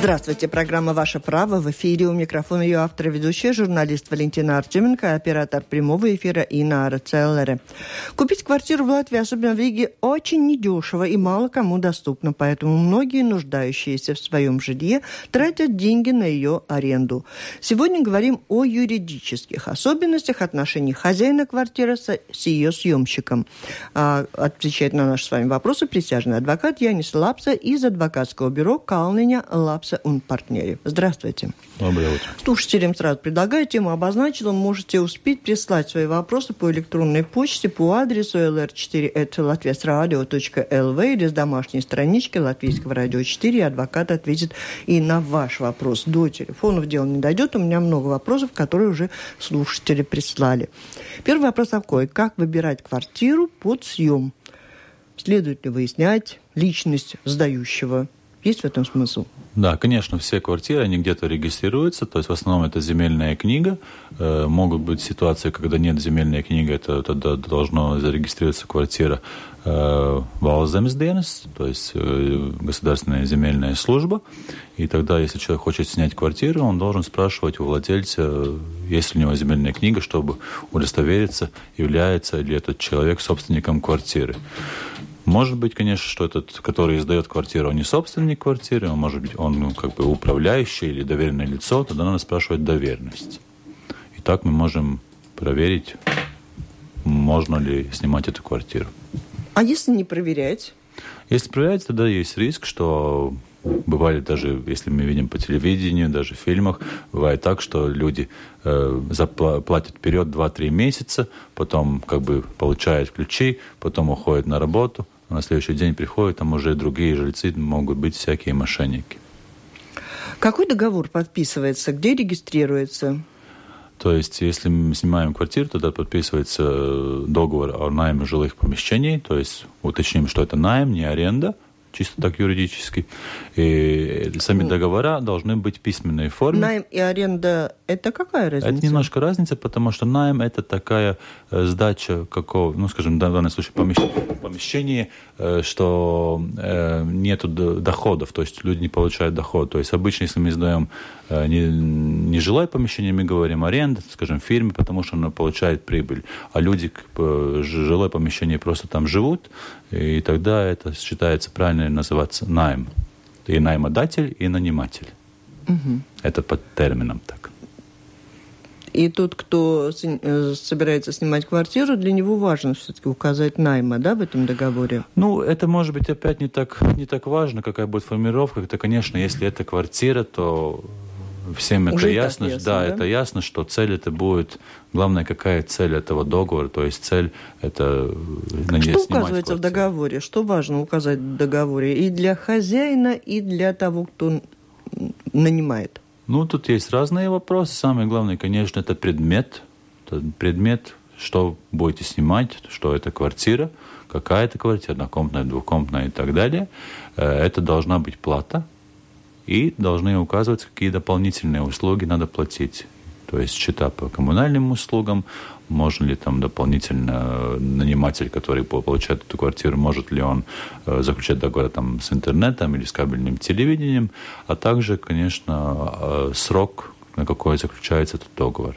Здравствуйте, программа «Ваше право». В эфире у микрофона ее автор и ведущая, журналист Валентина Артеменко, оператор прямого эфира Инна Арацеллере. Купить квартиру в Латвии, особенно в Риге, очень недешево и мало кому доступно, поэтому многие нуждающиеся в своем жилье тратят деньги на ее аренду. Сегодня говорим о юридических особенностях отношений хозяина квартиры с, ее съемщиком. А, отвечает на наши с вами вопросы присяжный адвокат Янис Лапса из адвокатского бюро Калныня Лапса Финансы он партнере. Здравствуйте. Доброе утро. Слушателям сразу предлагаю тему обозначила. Можете успеть прислать свои вопросы по электронной почте по адресу lr4.latviasradio.lv или с домашней странички Латвийского радио 4. И адвокат ответит и на ваш вопрос. До телефона в дело не дойдет. У меня много вопросов, которые уже слушатели прислали. Первый вопрос такой. Как выбирать квартиру под съем? Следует ли выяснять личность сдающего? Есть в этом смысл? Да, конечно, все квартиры, они где-то регистрируются, то есть в основном это земельная книга. Э, могут быть ситуации, когда нет земельной книги, это тогда должно зарегистрироваться квартира э, Валземсденес, то есть э, государственная земельная служба. И тогда, если человек хочет снять квартиру, он должен спрашивать у владельца, есть ли у него земельная книга, чтобы удостовериться, является ли этот человек собственником квартиры. Может быть, конечно, что этот, который издает квартиру, он не собственник квартиры, он может быть, он ну, как бы управляющий или доверенное лицо, тогда надо спрашивать доверенность. И так мы можем проверить, можно ли снимать эту квартиру. А если не проверять? Если проверять, тогда есть риск, что бывает даже, если мы видим по телевидению, даже в фильмах, бывает так, что люди э, заплатят вперед 2-3 месяца, потом как бы получают ключи, потом уходят на работу, а на следующий день приходят, там уже другие жильцы могут быть всякие мошенники. Какой договор подписывается? Где регистрируется? То есть, если мы снимаем квартиру, тогда подписывается э, договор о найме жилых помещений, то есть уточним, что это найм, не аренда, чисто так юридически. И сами договора должны быть в письменной форме. Найм и аренда – это какая разница? Это немножко разница, потому что найм – это такая э, сдача какого, ну, скажем, в данном случае помещение, э, что э, нету доходов, то есть люди не получают доход. То есть обычно, если мы сдаем не, не жилое помещение, мы говорим аренда, скажем, фирме, потому что она получает прибыль. А люди жилое помещение просто там живут, и тогда это считается правильно называться найм. И наймодатель, и наниматель. Угу. Это под термином так. И тот, кто э, собирается снимать квартиру, для него важно все-таки указать найма, да, в этом договоре? Ну, это может быть опять не так, не так важно, какая будет формировка. Это, конечно, если это квартира, то всем это Уже ясно, ясно да, да, это ясно, что цель это будет, главное, какая цель этого договора, то есть цель это на Что указывается в договоре? Что важно указать в договоре и для хозяина, и для того, кто нанимает? Ну, тут есть разные вопросы. Самое главное, конечно, это предмет. Это предмет, что будете снимать, что это квартира, какая это квартира, однокомнатная, двухкомнатная и так далее. Э, это должна быть плата, и должны указываться, какие дополнительные услуги надо платить. То есть счета по коммунальным услугам, можно ли там дополнительно наниматель, который получает эту квартиру, может ли он э, заключать договор там, с интернетом или с кабельным телевидением, а также, конечно, э, срок, на какой заключается этот договор.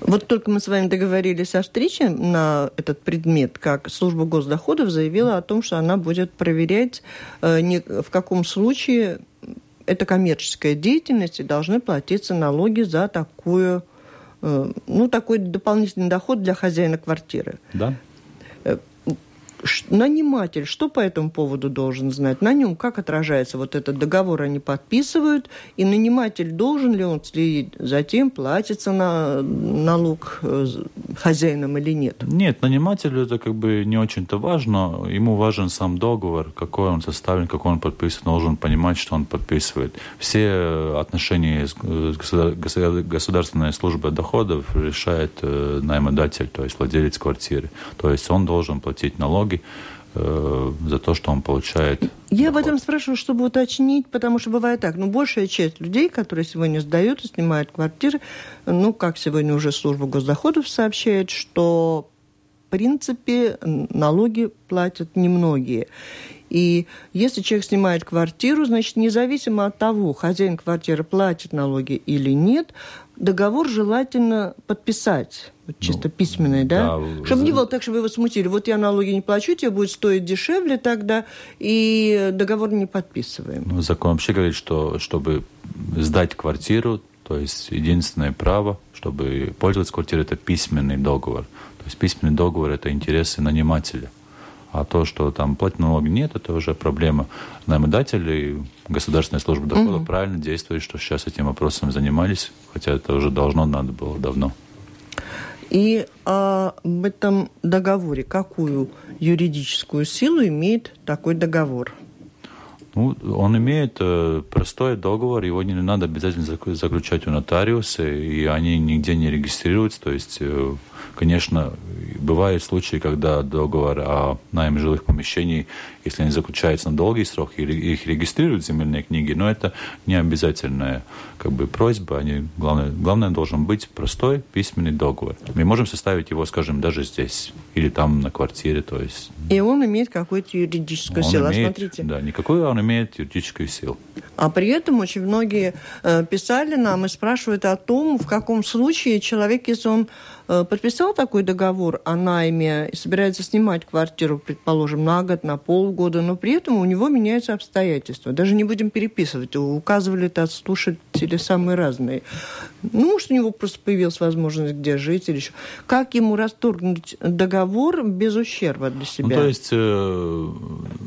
Вот только мы с вами договорились о встрече на этот предмет, как служба госдоходов заявила о том, что она будет проверять, э, в каком случае это коммерческая деятельность и должны платиться налоги за такую, э, ну, такой дополнительный доход для хозяина квартиры. Да наниматель что по этому поводу должен знать? На нем как отражается вот этот договор, они подписывают, и наниматель должен ли он следить за тем, платится на налог э, хозяином или нет? Нет, нанимателю это как бы не очень-то важно. Ему важен сам договор, какой он составлен, какой он подписан, должен понимать, что он подписывает. Все отношения с государственной службой доходов решает э, наймодатель, то есть владелец квартиры. То есть он должен платить налоги налоги э, за то, что он получает. Я доход. об этом спрашиваю, чтобы уточнить, потому что бывает так. Ну, большая часть людей, которые сегодня сдают и снимают квартиры, ну, как сегодня уже служба госдоходов сообщает, что в принципе налоги платят немногие. И если человек снимает квартиру, значит, независимо от того, хозяин квартиры платит налоги или нет, договор желательно подписать. Вот чисто ну, письменный, да? да? Чтобы не было так, чтобы его смутили. Вот я налоги не плачу, тебе будет стоить дешевле тогда, и договор не подписываем. Ну, закон вообще говорит, что чтобы сдать квартиру, то есть единственное право, чтобы пользоваться квартирой, это письменный договор. То есть письменный договор – это интересы нанимателя. А то, что там платить налоги нет, это уже проблема наемодателей. Государственная служба дохода угу. правильно действует, что сейчас этим вопросом занимались, хотя это уже должно, надо было давно. И а, об этом договоре какую юридическую силу имеет такой договор? Ну, он имеет э, простой договор, его не надо обязательно заключать у нотариуса, и они нигде не регистрируются. То есть, э, конечно, бывают случаи, когда договор о найме жилых помещений, если они заключаются на долгий срок, их регистрируют в земельные книги, но это не обязательная как бы, просьба. Они, главное, главное должен быть простой письменный договор. Мы можем составить его, скажем, даже здесь или там на квартире. То есть... И он имеет какую-то юридическую он силу. Имеет, смотрите. Да, никакую он имеет юридическую силу. А при этом очень многие э, писали нам и спрашивают о том, в каком случае человек, если он Э, подписал такой договор о найме и собирается снимать квартиру, предположим, на год, на полгода, но при этом у него меняются обстоятельства. Даже не будем переписывать. Указывали это слушатели самые разные. Ну, может, у него просто появилась возможность где жить или еще. Как ему расторгнуть договор без ущерба для себя? Ну, то есть э,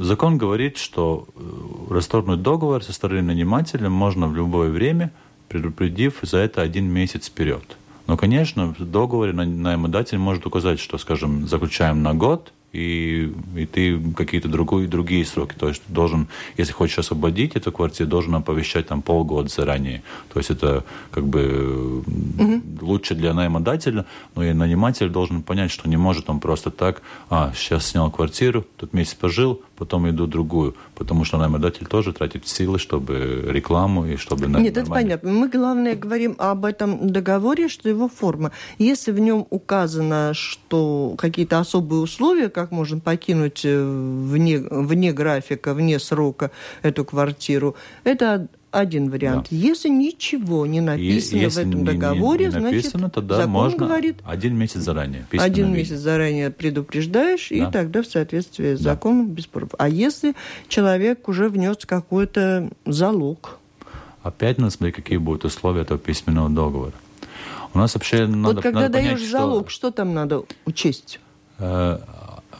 закон говорит, что э, расторгнуть договор со стороны нанимателя можно в любое время, предупредив за это один месяц вперед. Но, конечно, в договоре наемодатель может указать, что, скажем, заключаем на год, и, и ты какие-то другие, другие сроки. То есть должен, если хочешь освободить эту квартиру, должен оповещать там полгода заранее. То есть это как бы угу. лучше для наемодателя, но и наниматель должен понять, что не может он просто так, а, сейчас снял квартиру, тут месяц пожил, потом иду другую. Потому что наемодатель тоже тратит силы, чтобы рекламу и чтобы... Нет, это понятно. Мы, главное, говорим об этом договоре, что его форма. Если в нем указано, что какие-то особые условия, как можно покинуть э, вне, вне графика, вне срока эту квартиру, это один вариант. Да. Если ничего не написано Если в этом договоре, не, не написано, значит, тогда закон можно говорит, один месяц заранее. Один месяц заранее предупреждаешь, да. и тогда в соответствии с да. законом без прав. А если человек уже внес какой-то залог? Опять надо смотреть, какие будут условия этого письменного договора. У нас вообще вот надо, когда надо даешь понять, залог, что... что там надо учесть? Э,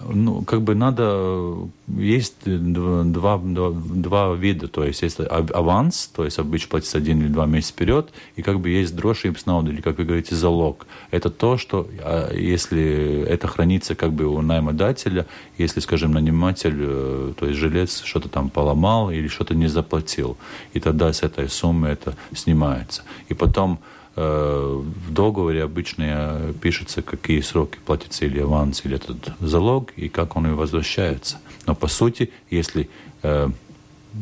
ну, как бы надо... Есть два, два, два вида. То есть, есть аванс, то есть обычно платится один или два месяца вперед, и как бы есть дрошипснауд, или, как вы говорите, залог. Это то, что а, если это хранится как бы у наймодателя, если, скажем, наниматель, э, то есть жилец что-то там поломал или что-то не заплатил, и тогда с этой суммы это снимается. И потом в договоре обычно пишется, какие сроки платится или аванс, или этот залог, и как он и возвращается. Но по сути, если э,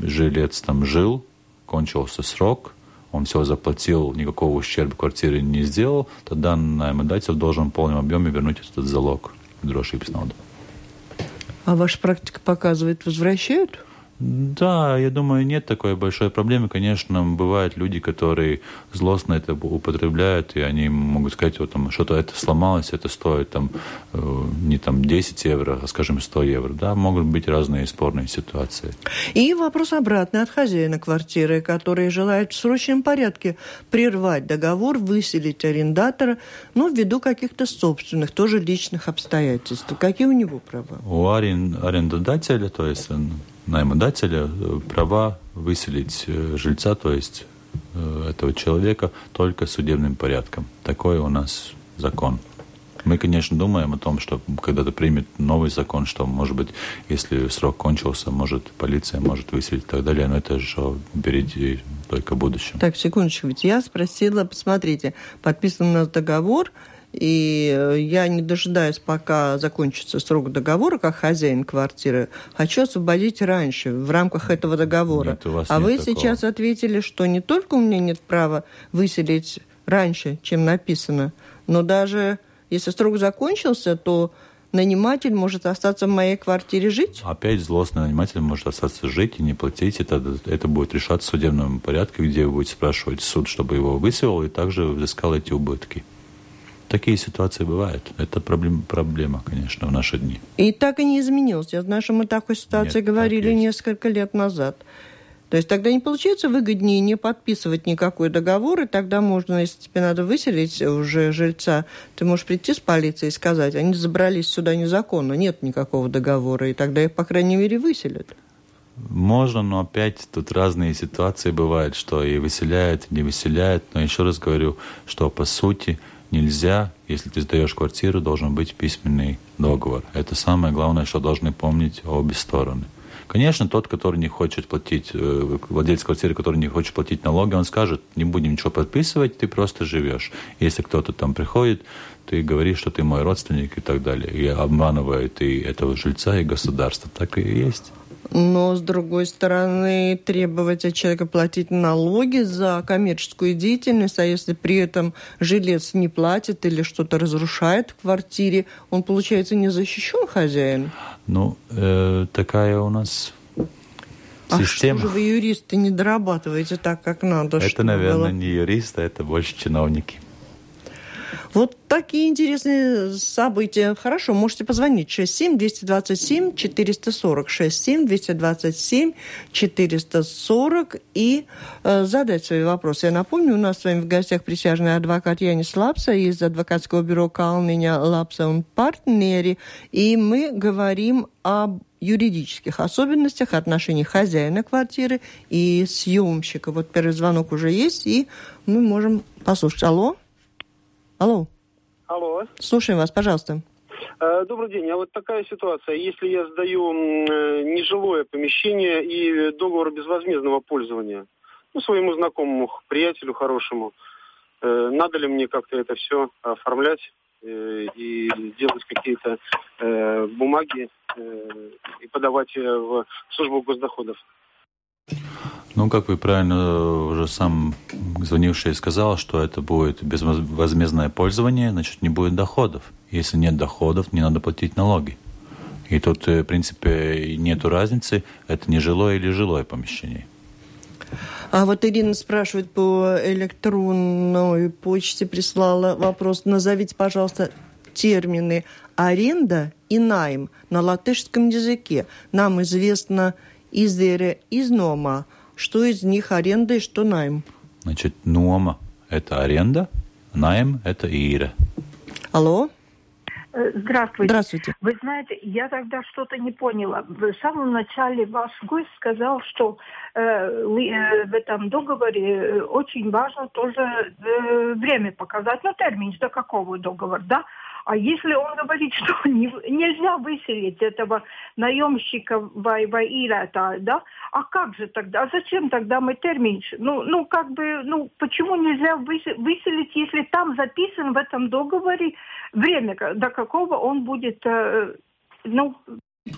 жилец там жил, кончился срок, он все заплатил, никакого ущерба квартире не сделал, тогда наймодатель должен в полном объеме вернуть этот залог в дрожжи А ваша практика показывает, возвращают? Да, я думаю, нет такой большой проблемы. Конечно, бывают люди, которые злостно это употребляют, и они могут сказать, вот там что-то это сломалось, это стоит там э, не там 10 евро, а, скажем, 100 евро. Да, могут быть разные спорные ситуации. И вопрос обратный от хозяина квартиры, который желает в срочном порядке прервать договор, выселить арендатора, ну, ввиду каких-то собственных, тоже личных обстоятельств. Какие у него права? У арендодателя, то есть наймодателя э, права выселить э, жильца, то есть э, этого человека, только судебным порядком. Такой у нас закон. Мы, конечно, думаем о том, что когда-то примет новый закон, что, может быть, если срок кончился, может, полиция может выселить и так далее, но это же впереди только будущее. Так, секундочку, ведь я спросила, посмотрите, подписан у нас договор, и э, я не дожидаюсь, пока закончится срок договора, как хозяин квартиры, хочу освободить раньше, в рамках этого договора. Нет, у вас а нет вы такого. сейчас ответили, что не только у меня нет права выселить раньше, чем написано, но даже если срок закончился, то наниматель может остаться в моей квартире жить? Опять злостный наниматель может остаться жить и не платить. Это, это будет решаться в судебном порядке, где вы будете спрашивать суд, чтобы его выселил, и также взыскал эти убытки. Такие ситуации бывают. Это проблема, проблема, конечно, в наши дни. И так и не изменилось. Я знаю, что мы такой ситуации Нет, говорили несколько лет назад. То есть тогда не получается выгоднее не подписывать никакой договор, и тогда можно, если тебе надо выселить уже жильца, ты можешь прийти с полицией и сказать, они забрались сюда незаконно, нет никакого договора, и тогда их, по крайней мере, выселят. Можно, но опять тут разные ситуации бывают, что и выселяют, и не выселяют. Но еще раз говорю, что по сути нельзя, если ты сдаешь квартиру, должен быть письменный договор. Это самое главное, что должны помнить обе стороны. Конечно, тот, который не хочет платить, э, владелец квартиры, который не хочет платить налоги, он скажет, не будем ничего подписывать, ты просто живешь. Если кто-то там приходит, ты говоришь, что ты мой родственник и так далее. И обманывает и этого жильца, и государство. Так и есть. Но, с другой стороны, требовать от человека платить налоги за коммерческую деятельность, а если при этом жилец не платит или что-то разрушает в квартире, он, получается, не защищен хозяин? Ну, э, такая у нас система. А что же вы, юристы, не дорабатываете так, как надо? Это, наверное, было? не юристы, это больше чиновники. Вот такие интересные события. Хорошо, можете позвонить 67 227 440 67 227 440 и э, задать свои вопросы. Я напомню, у нас с вами в гостях присяжный адвокат Янис Лапса из адвокатского бюро Калниня Лапса он партнери, и мы говорим об юридических особенностях отношений хозяина квартиры и съемщика. Вот первый звонок уже есть, и мы можем послушать. Алло? Алло. Алло. Слушаем вас, пожалуйста. Э, добрый день. А вот такая ситуация. Если я сдаю э, нежилое помещение и договор безвозмездного пользования, ну, своему знакомому, приятелю хорошему, э, надо ли мне как-то это все оформлять и делать какие-то бумаги и подавать в службу госдоходов? Ну, как вы правильно уже сам звонивший сказал, что это будет безвозмездное пользование, значит, не будет доходов. Если нет доходов, не надо платить налоги. И тут, э, в принципе, нет разницы, это не жилое или жилое помещение. А вот Ирина спрашивает по электронной почте, прислала вопрос. Назовите, пожалуйста, термины аренда и найм на латышском языке. Нам известно издере изнома, что из них аренда и что найм. Значит, нома – это аренда, найм – это ира. Алло? Э, здравствуйте. Здравствуйте. Вы знаете, я тогда что-то не поняла. В самом начале ваш гость сказал, что э, э в этом договоре э, очень важно тоже э, время показать, ну термин, до какого договора, да? А если он говорит, что не, нельзя выселить этого наемщика Вайваира, да, а как же тогда, а зачем тогда мы термин, ну, ну как бы, ну почему нельзя выселить, если там записан в этом договоре время, до какого он будет, э, ну...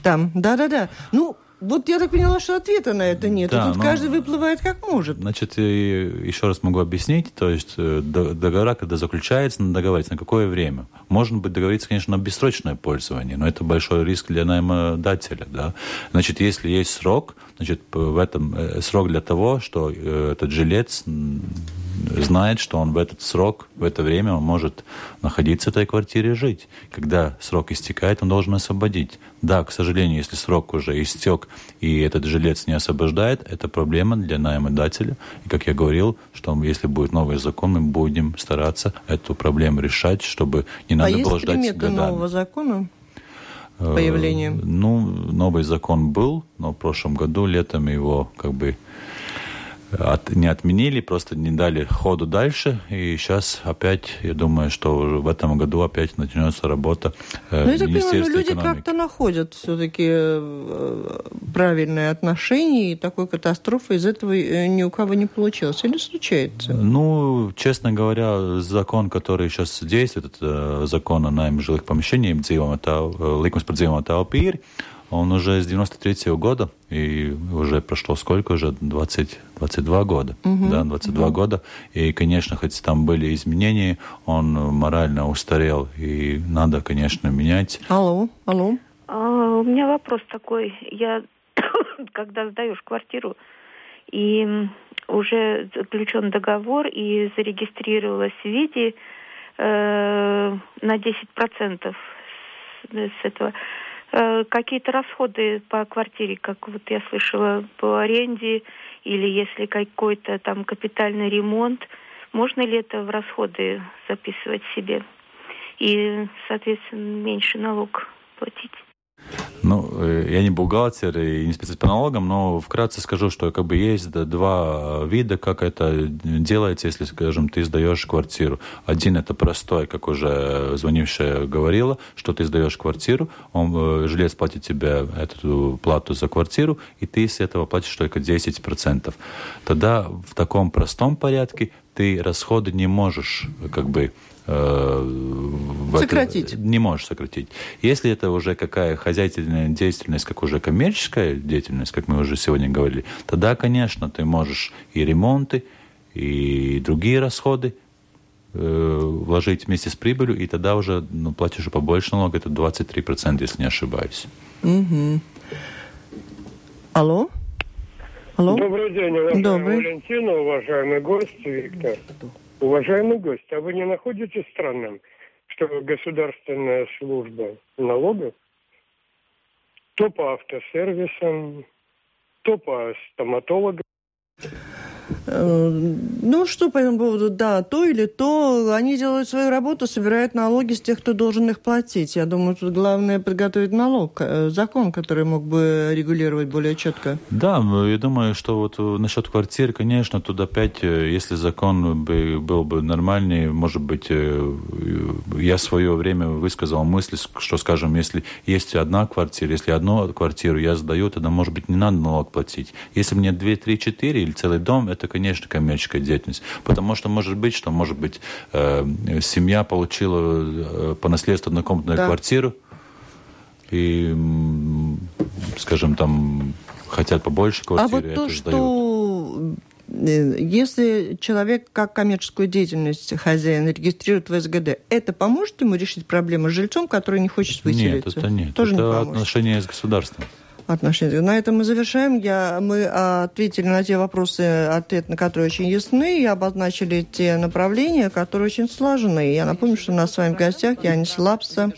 Там, да-да-да. Ну, вот я так поняла, что ответа на это нет. Да, и тут но... каждый выплывает как может. Значит, еще раз могу объяснить. То есть э, договора, когда заключается, надо договориться на какое время. Можно быть договориться, конечно, на бессрочное пользование, но это большой риск для наймодателя. Да? Значит, если есть срок, значит, в этом э, срок для того, что э, этот жилец знает, что он в этот срок, в это время он может находиться в этой квартире и жить. Когда срок истекает, он должен освободить. Да, к сожалению, если срок уже истек и этот жилец не освобождает, это проблема для наймодателя. И как я говорил, что если будет новый закон, мы будем стараться эту проблему решать, чтобы не надо а было ждать годами. Есть нового закона? Э, появлением? Ну, новый закон был, но в прошлом году летом его как бы от, не отменили, просто не дали ходу дальше. И сейчас опять, я думаю, что в этом году опять начнется работа э, Ну, я так понимаю, ну, люди как-то находят все-таки э, правильные отношения, и такой катастрофы из этого э, ни у кого не получилось. Или случается? Ну, честно говоря, закон, который сейчас действует, это закон о найме жилых помещений, это ликums par dzīvotāju Он уже с 93 -го года, и уже прошло сколько уже? 20, 22 года. Угу. Да, 22 угу. года. И, конечно, хоть там были изменения, он морально устарел, и надо, конечно, менять. Алло, алло. А, у меня вопрос такой. Я, когда сдаешь квартиру, и уже заключен договор и зарегистрировалась в виде э, на 10% с, с этого. Э, какие-то расходы по квартире, как вот я слышала, по аренде или если какой-то там капитальный ремонт, можно ли это в расходы записывать себе и, соответственно, меньше налог платить? Ну, э, я не бухгалтер и не специалист по налогам, но вкратце скажу, что как бы есть два вида, как это делается, если, скажем, ты сдаешь квартиру. Один это простой, как уже звонившая говорила, что ты сдаешь квартиру, он, э, жилец платит тебе эту плату за квартиру, и ты с этого платишь только 10%. Тогда в таком простом порядке ты расходы не можешь как бы сократить. Это, не можешь сократить. Если это уже какая хозяйственная деятельность, как уже коммерческая деятельность, как мы уже сегодня говорили, тогда, конечно, ты можешь и ремонты, и другие расходы э, вложить вместе с прибылью, и тогда уже ну, платишь побольше налога, это 23%, если не ошибаюсь. Угу. Алло? Алло? Добрый день, уважаемый Добрый. Валентина, уважаемый гость Виктор. Уважаемый гость, а вы не находите странным, что государственная служба налогов то по автосервисам, то по стоматологам ну, что по этому поводу? Да, то или то. Они делают свою работу, собирают налоги с тех, кто должен их платить. Я думаю, тут главное подготовить налог, э, закон, который мог бы регулировать более четко. Да, я думаю, что вот насчет квартир, конечно, тут опять, э, если закон бы, был бы нормальный, может быть, я в свое время высказал мысль, что, скажем, если есть одна квартира, если одну квартиру я сдаю, тогда, может быть, не надо налог платить. Если мне 2, 3, 4 или целый дом, это, конечно, коммерческая деятельность. Потому что может быть, что, может быть, э, семья получила э, по наследству однокомнатную да. квартиру, и, скажем, там хотят побольше квартиры, а вот то, что э, если человек как коммерческую деятельность хозяин регистрирует в СГД, это поможет ему решить проблему с жильцом, который не хочет выселиться? Нет, это нет. Тоже это не отношения с государством отношения. На этом мы завершаем. Я, мы ответили на те вопросы, ответ на которые очень ясны, и обозначили те направления, которые очень сложны. Я напомню, что у нас с вами в гостях Янис Лапса.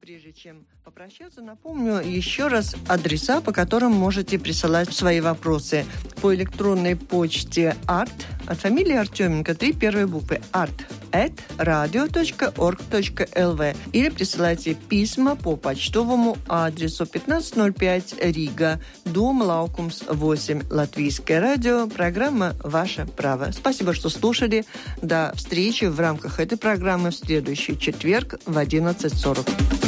Прежде чем попрощаться, напомню еще раз адреса, по которым можете присылать свои вопросы. По электронной почте art от фамилии Артеменко, три первые буквы art at radio.org.lv или присылайте письма по почтовому адресу 1505 Рига, дом Лаукумс 8, Латвийское радио, программа «Ваше право». Спасибо, что слушали. До встречи в рамках этой программы в следующий четверг в 11.40.